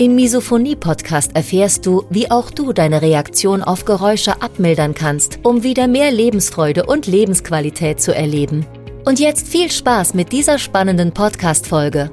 Im Misophonie-Podcast erfährst du, wie auch du deine Reaktion auf Geräusche abmildern kannst, um wieder mehr Lebensfreude und Lebensqualität zu erleben. Und jetzt viel Spaß mit dieser spannenden Podcast-Folge.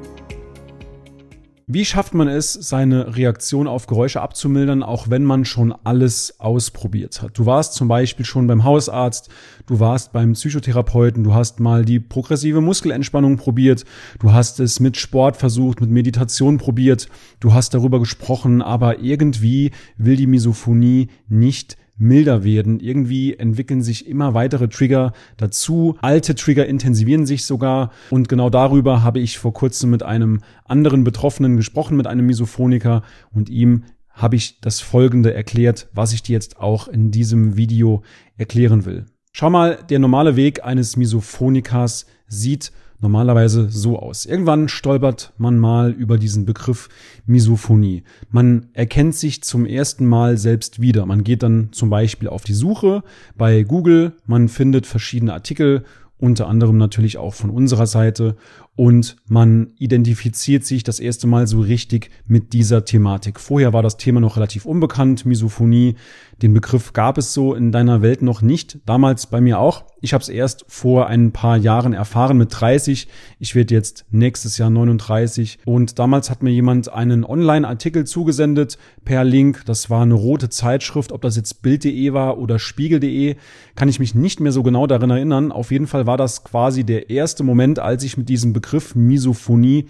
Wie schafft man es, seine Reaktion auf Geräusche abzumildern, auch wenn man schon alles ausprobiert hat? Du warst zum Beispiel schon beim Hausarzt, du warst beim Psychotherapeuten, du hast mal die progressive Muskelentspannung probiert, du hast es mit Sport versucht, mit Meditation probiert, du hast darüber gesprochen, aber irgendwie will die Misophonie nicht milder werden. Irgendwie entwickeln sich immer weitere Trigger dazu. Alte Trigger intensivieren sich sogar. Und genau darüber habe ich vor kurzem mit einem anderen Betroffenen gesprochen, mit einem Misophoniker und ihm habe ich das Folgende erklärt, was ich dir jetzt auch in diesem Video erklären will. Schau mal, der normale Weg eines Misophonikers sieht normalerweise so aus. Irgendwann stolpert man mal über diesen Begriff Misophonie. Man erkennt sich zum ersten Mal selbst wieder. Man geht dann zum Beispiel auf die Suche bei Google, man findet verschiedene Artikel unter anderem natürlich auch von unserer Seite und man identifiziert sich das erste Mal so richtig mit dieser Thematik. Vorher war das Thema noch relativ unbekannt, Misophonie. Den Begriff gab es so in deiner Welt noch nicht. Damals bei mir auch. Ich habe es erst vor ein paar Jahren erfahren mit 30. Ich werde jetzt nächstes Jahr 39. Und damals hat mir jemand einen Online-Artikel zugesendet per Link. Das war eine rote Zeitschrift. Ob das jetzt Bild.de war oder Spiegel.de, kann ich mich nicht mehr so genau darin erinnern. Auf jeden Fall war das quasi der erste Moment, als ich mit diesem Begriff Misophonie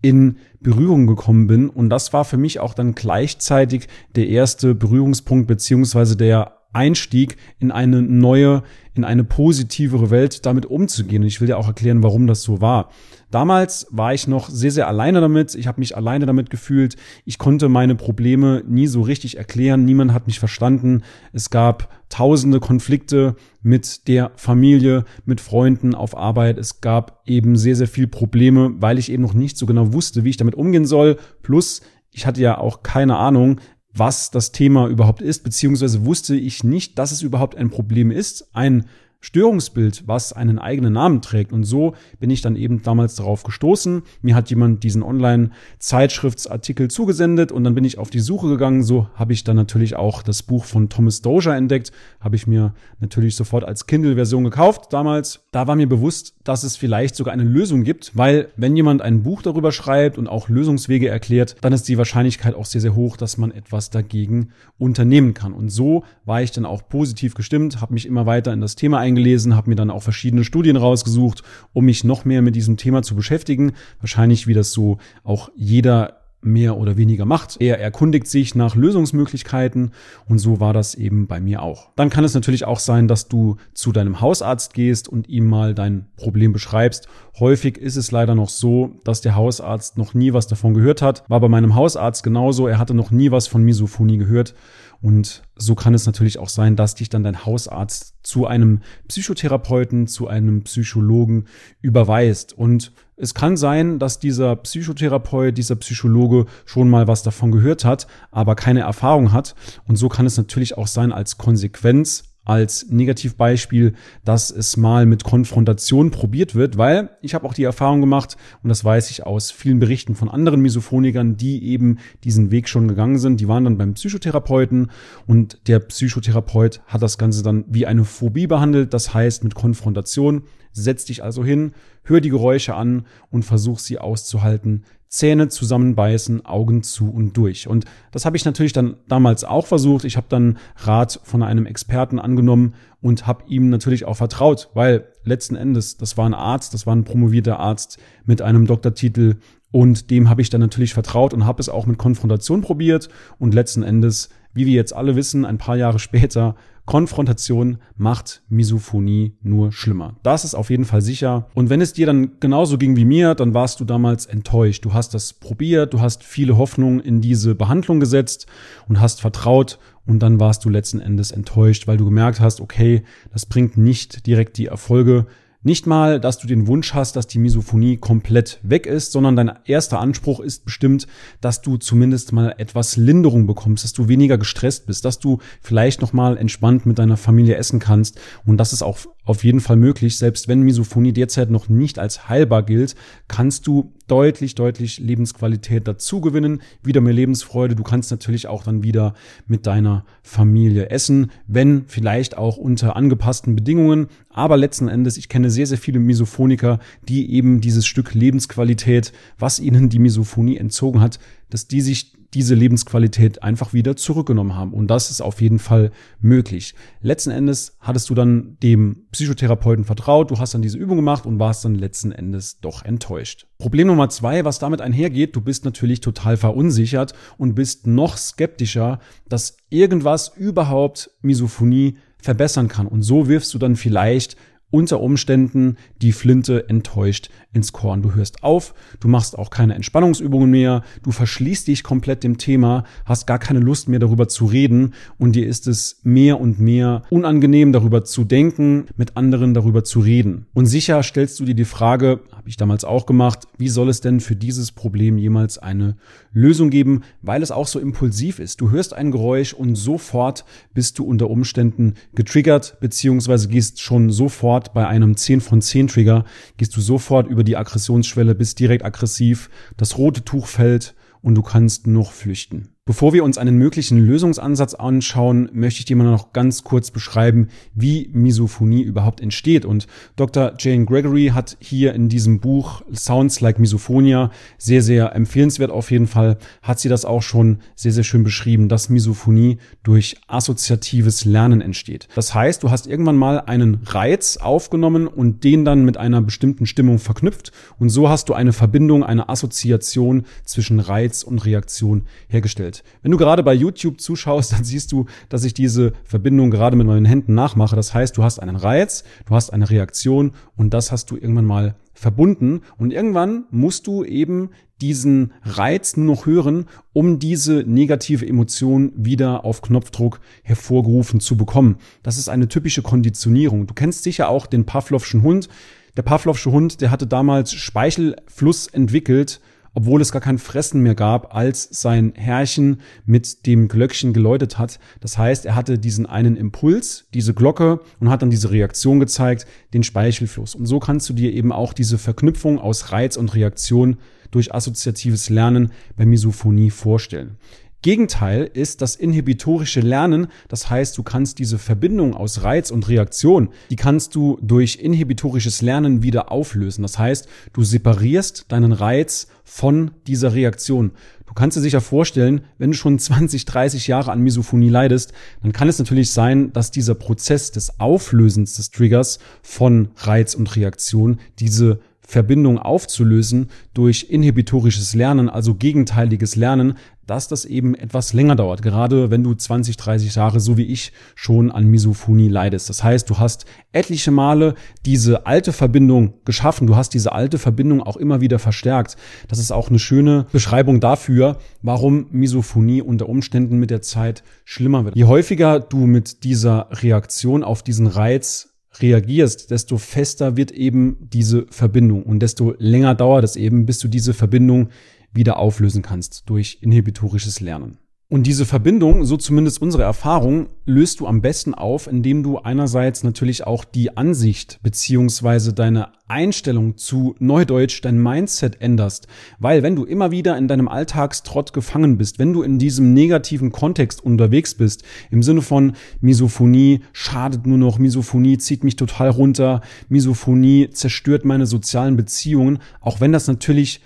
in Berührung gekommen bin. Und das war für mich auch dann gleichzeitig der erste Berührungspunkt beziehungsweise der Einstieg in eine neue, in eine positivere Welt damit umzugehen. Und ich will dir auch erklären, warum das so war. Damals war ich noch sehr, sehr alleine damit. Ich habe mich alleine damit gefühlt. Ich konnte meine Probleme nie so richtig erklären. Niemand hat mich verstanden. Es gab tausende Konflikte mit der Familie, mit Freunden auf Arbeit. Es gab eben sehr, sehr viel Probleme, weil ich eben noch nicht so genau wusste, wie ich damit umgehen soll. Plus, ich hatte ja auch keine Ahnung, was das Thema überhaupt ist, beziehungsweise wusste ich nicht, dass es überhaupt ein Problem ist. Ein Störungsbild, was einen eigenen Namen trägt. Und so bin ich dann eben damals darauf gestoßen. Mir hat jemand diesen Online-Zeitschriftsartikel zugesendet und dann bin ich auf die Suche gegangen. So habe ich dann natürlich auch das Buch von Thomas Dozier entdeckt. Habe ich mir natürlich sofort als Kindle-Version gekauft damals. Da war mir bewusst, dass es vielleicht sogar eine Lösung gibt, weil wenn jemand ein Buch darüber schreibt und auch Lösungswege erklärt, dann ist die Wahrscheinlichkeit auch sehr, sehr hoch, dass man etwas dagegen unternehmen kann. Und so war ich dann auch positiv gestimmt, habe mich immer weiter in das Thema eingelesen, habe mir dann auch verschiedene Studien rausgesucht, um mich noch mehr mit diesem Thema zu beschäftigen. Wahrscheinlich, wie das so auch jeder mehr oder weniger macht. Er erkundigt sich nach Lösungsmöglichkeiten und so war das eben bei mir auch. Dann kann es natürlich auch sein, dass du zu deinem Hausarzt gehst und ihm mal dein Problem beschreibst. Häufig ist es leider noch so, dass der Hausarzt noch nie was davon gehört hat. War bei meinem Hausarzt genauso. Er hatte noch nie was von Misophonie gehört und so kann es natürlich auch sein, dass dich dann dein Hausarzt zu einem Psychotherapeuten, zu einem Psychologen überweist. Und es kann sein, dass dieser Psychotherapeut, dieser Psychologe schon mal was davon gehört hat, aber keine Erfahrung hat. Und so kann es natürlich auch sein als Konsequenz als Negativbeispiel, dass es mal mit Konfrontation probiert wird, weil ich habe auch die Erfahrung gemacht und das weiß ich aus vielen Berichten von anderen Misophonikern, die eben diesen Weg schon gegangen sind, die waren dann beim Psychotherapeuten und der Psychotherapeut hat das Ganze dann wie eine Phobie behandelt, das heißt mit Konfrontation. Setz dich also hin, hör die Geräusche an und versuch sie auszuhalten, Zähne zusammenbeißen, Augen zu und durch. Und das habe ich natürlich dann damals auch versucht. Ich habe dann Rat von einem Experten angenommen und habe ihm natürlich auch vertraut, weil letzten Endes, das war ein Arzt, das war ein promovierter Arzt mit einem Doktortitel und dem habe ich dann natürlich vertraut und habe es auch mit Konfrontation probiert und letzten Endes, wie wir jetzt alle wissen, ein paar Jahre später Konfrontation macht Misophonie nur schlimmer. Das ist auf jeden Fall sicher. Und wenn es dir dann genauso ging wie mir, dann warst du damals enttäuscht. Du hast das probiert, du hast viele Hoffnungen in diese Behandlung gesetzt und hast vertraut und dann warst du letzten Endes enttäuscht, weil du gemerkt hast, okay, das bringt nicht direkt die Erfolge, nicht mal, dass du den Wunsch hast, dass die Misophonie komplett weg ist, sondern dein erster Anspruch ist bestimmt, dass du zumindest mal etwas Linderung bekommst, dass du weniger gestresst bist, dass du vielleicht noch mal entspannt mit deiner Familie essen kannst und das ist auch auf jeden Fall möglich. Selbst wenn Misophonie derzeit noch nicht als heilbar gilt, kannst du deutlich, deutlich Lebensqualität dazu gewinnen, wieder mehr Lebensfreude. Du kannst natürlich auch dann wieder mit deiner Familie essen, wenn vielleicht auch unter angepassten Bedingungen. Aber letzten Endes, ich kenne sehr, sehr viele Misophoniker, die eben dieses Stück Lebensqualität, was ihnen die Misophonie entzogen hat, dass die sich diese Lebensqualität einfach wieder zurückgenommen haben. Und das ist auf jeden Fall möglich. Letzten Endes hattest du dann dem Psychotherapeuten vertraut, du hast dann diese Übung gemacht und warst dann letzten Endes doch enttäuscht. Problem Nummer zwei, was damit einhergeht, du bist natürlich total verunsichert und bist noch skeptischer, dass irgendwas überhaupt Misophonie verbessern kann. Und so wirfst du dann vielleicht unter Umständen die Flinte enttäuscht ins Korn. Du hörst auf, du machst auch keine Entspannungsübungen mehr, du verschließt dich komplett dem Thema, hast gar keine Lust mehr darüber zu reden und dir ist es mehr und mehr unangenehm darüber zu denken, mit anderen darüber zu reden. Und sicher stellst du dir die Frage, habe ich damals auch gemacht, wie soll es denn für dieses Problem jemals eine Lösung geben, weil es auch so impulsiv ist. Du hörst ein Geräusch und sofort bist du unter Umständen getriggert, beziehungsweise gehst schon sofort bei einem 10 von 10 Trigger, gehst du sofort über die Aggressionsschwelle, bist direkt aggressiv, das rote Tuch fällt und du kannst noch flüchten. Bevor wir uns einen möglichen Lösungsansatz anschauen, möchte ich dir mal noch ganz kurz beschreiben, wie Misophonie überhaupt entsteht. Und Dr. Jane Gregory hat hier in diesem Buch Sounds Like Misophonia sehr, sehr empfehlenswert auf jeden Fall, hat sie das auch schon sehr, sehr schön beschrieben, dass Misophonie durch assoziatives Lernen entsteht. Das heißt, du hast irgendwann mal einen Reiz aufgenommen und den dann mit einer bestimmten Stimmung verknüpft und so hast du eine Verbindung, eine Assoziation zwischen Reiz und Reaktion hergestellt. Wenn du gerade bei YouTube zuschaust, dann siehst du, dass ich diese Verbindung gerade mit meinen Händen nachmache. Das heißt, du hast einen Reiz, du hast eine Reaktion und das hast du irgendwann mal verbunden und irgendwann musst du eben diesen Reiz nur noch hören, um diese negative Emotion wieder auf Knopfdruck hervorgerufen zu bekommen. Das ist eine typische Konditionierung. Du kennst sicher auch den Pavlovschen Hund. Der Pavlovsche Hund, der hatte damals Speichelfluss entwickelt, obwohl es gar kein Fressen mehr gab, als sein Herrchen mit dem Glöckchen geläutet hat. Das heißt, er hatte diesen einen Impuls, diese Glocke und hat dann diese Reaktion gezeigt, den Speichelfluss. Und so kannst du dir eben auch diese Verknüpfung aus Reiz und Reaktion durch assoziatives Lernen bei Misophonie vorstellen. Gegenteil ist das inhibitorische Lernen. Das heißt, du kannst diese Verbindung aus Reiz und Reaktion, die kannst du durch inhibitorisches Lernen wieder auflösen. Das heißt, du separierst deinen Reiz von dieser Reaktion. Du kannst dir sicher vorstellen, wenn du schon 20, 30 Jahre an Misophonie leidest, dann kann es natürlich sein, dass dieser Prozess des Auflösens des Triggers von Reiz und Reaktion diese Verbindung aufzulösen durch inhibitorisches Lernen, also gegenteiliges Lernen, dass das eben etwas länger dauert, gerade wenn du 20, 30 Jahre, so wie ich, schon an Misophonie leidest. Das heißt, du hast etliche Male diese alte Verbindung geschaffen, du hast diese alte Verbindung auch immer wieder verstärkt. Das ist auch eine schöne Beschreibung dafür, warum Misophonie unter Umständen mit der Zeit schlimmer wird. Je häufiger du mit dieser Reaktion auf diesen Reiz reagierst, desto fester wird eben diese Verbindung und desto länger dauert es eben, bis du diese Verbindung wieder auflösen kannst durch inhibitorisches Lernen. Und diese Verbindung, so zumindest unsere Erfahrung, löst du am besten auf, indem du einerseits natürlich auch die Ansicht beziehungsweise deine Einstellung zu Neudeutsch, dein Mindset änderst. Weil wenn du immer wieder in deinem Alltagstrott gefangen bist, wenn du in diesem negativen Kontext unterwegs bist, im Sinne von Misophonie schadet nur noch, Misophonie zieht mich total runter, Misophonie zerstört meine sozialen Beziehungen, auch wenn das natürlich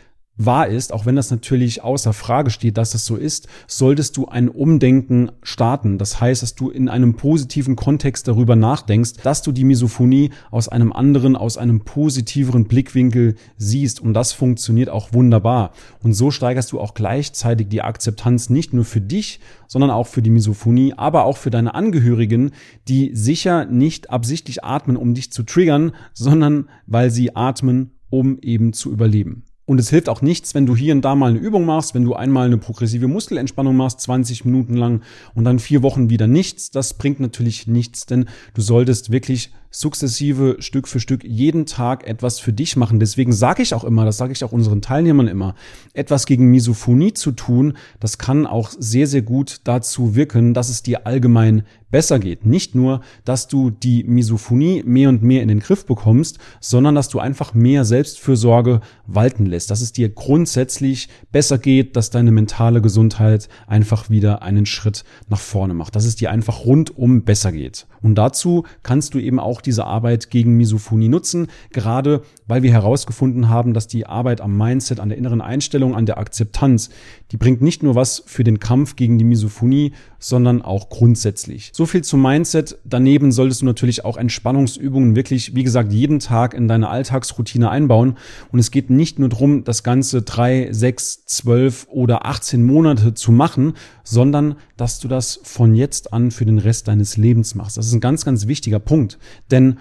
wahr ist, auch wenn das natürlich außer Frage steht, dass das so ist, solltest du ein Umdenken starten. Das heißt, dass du in einem positiven Kontext darüber nachdenkst, dass du die Misophonie aus einem anderen, aus einem positiveren Blickwinkel siehst. Und das funktioniert auch wunderbar. Und so steigerst du auch gleichzeitig die Akzeptanz nicht nur für dich, sondern auch für die Misophonie, aber auch für deine Angehörigen, die sicher nicht absichtlich atmen, um dich zu triggern, sondern weil sie atmen, um eben zu überleben. Und es hilft auch nichts, wenn du hier und da mal eine Übung machst, wenn du einmal eine progressive Muskelentspannung machst, 20 Minuten lang und dann vier Wochen wieder nichts. Das bringt natürlich nichts, denn du solltest wirklich sukzessive Stück für Stück jeden Tag etwas für dich machen. Deswegen sage ich auch immer, das sage ich auch unseren Teilnehmern immer, etwas gegen Misophonie zu tun, das kann auch sehr, sehr gut dazu wirken, dass es dir allgemein besser geht. Nicht nur, dass du die Misophonie mehr und mehr in den Griff bekommst, sondern dass du einfach mehr Selbstfürsorge walten lässt, dass es dir grundsätzlich besser geht, dass deine mentale Gesundheit einfach wieder einen Schritt nach vorne macht, dass es dir einfach rundum besser geht. Und dazu kannst du eben auch diese Arbeit gegen Misophonie nutzen, gerade weil wir herausgefunden haben, dass die Arbeit am Mindset, an der inneren Einstellung, an der Akzeptanz, die bringt nicht nur was für den Kampf gegen die Misophonie, sondern auch grundsätzlich. So viel zum Mindset. Daneben solltest du natürlich auch Entspannungsübungen wirklich, wie gesagt, jeden Tag in deine Alltagsroutine einbauen. Und es geht nicht nur darum, das Ganze drei, sechs, zwölf oder 18 Monate zu machen, sondern dass du das von jetzt an für den Rest deines Lebens machst. Das ist ein ganz, ganz wichtiger Punkt. Denn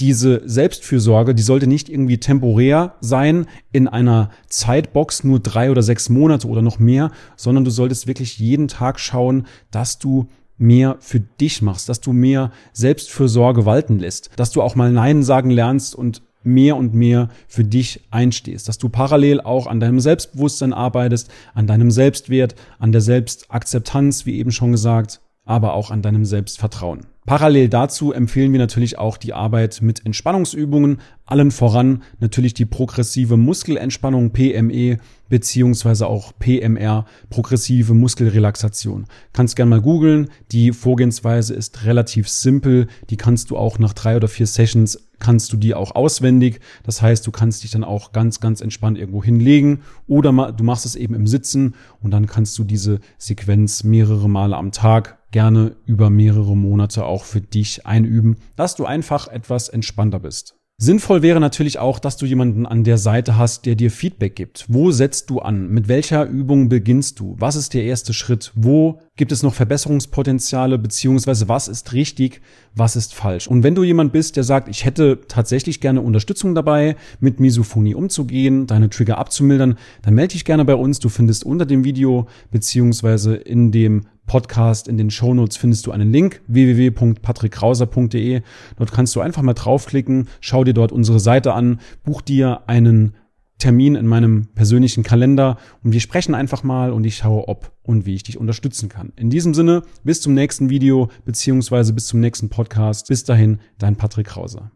diese Selbstfürsorge, die sollte nicht irgendwie temporär sein in einer Zeitbox nur drei oder sechs Monate oder noch mehr, sondern du solltest wirklich jeden Tag schauen, dass du mehr für dich machst, dass du mehr Selbstfürsorge walten lässt, dass du auch mal Nein sagen lernst und mehr und mehr für dich einstehst, dass du parallel auch an deinem Selbstbewusstsein arbeitest, an deinem Selbstwert, an der Selbstakzeptanz, wie eben schon gesagt, aber auch an deinem Selbstvertrauen. Parallel dazu empfehlen wir natürlich auch die Arbeit mit Entspannungsübungen, allen voran natürlich die progressive Muskelentspannung PME beziehungsweise auch PMR, progressive Muskelrelaxation. Kannst gern mal googeln. Die Vorgehensweise ist relativ simpel. Die kannst du auch nach drei oder vier Sessions kannst du die auch auswendig. Das heißt, du kannst dich dann auch ganz, ganz entspannt irgendwo hinlegen oder du machst es eben im Sitzen und dann kannst du diese Sequenz mehrere Male am Tag gerne über mehrere Monate auch für dich einüben, dass du einfach etwas entspannter bist. Sinnvoll wäre natürlich auch, dass du jemanden an der Seite hast, der dir Feedback gibt. Wo setzt du an? Mit welcher Übung beginnst du? Was ist der erste Schritt? Wo gibt es noch Verbesserungspotenziale? Beziehungsweise was ist richtig? Was ist falsch? Und wenn du jemand bist, der sagt, ich hätte tatsächlich gerne Unterstützung dabei, mit Misophonie umzugehen, deine Trigger abzumildern, dann melde dich gerne bei uns. Du findest unter dem Video beziehungsweise in dem Podcast. In den Shownotes findest du einen Link www.patrickkrauser.de. Dort kannst du einfach mal draufklicken, schau dir dort unsere Seite an, buch dir einen Termin in meinem persönlichen Kalender und wir sprechen einfach mal und ich schaue, ob und wie ich dich unterstützen kann. In diesem Sinne, bis zum nächsten Video beziehungsweise bis zum nächsten Podcast. Bis dahin, dein Patrick Krauser.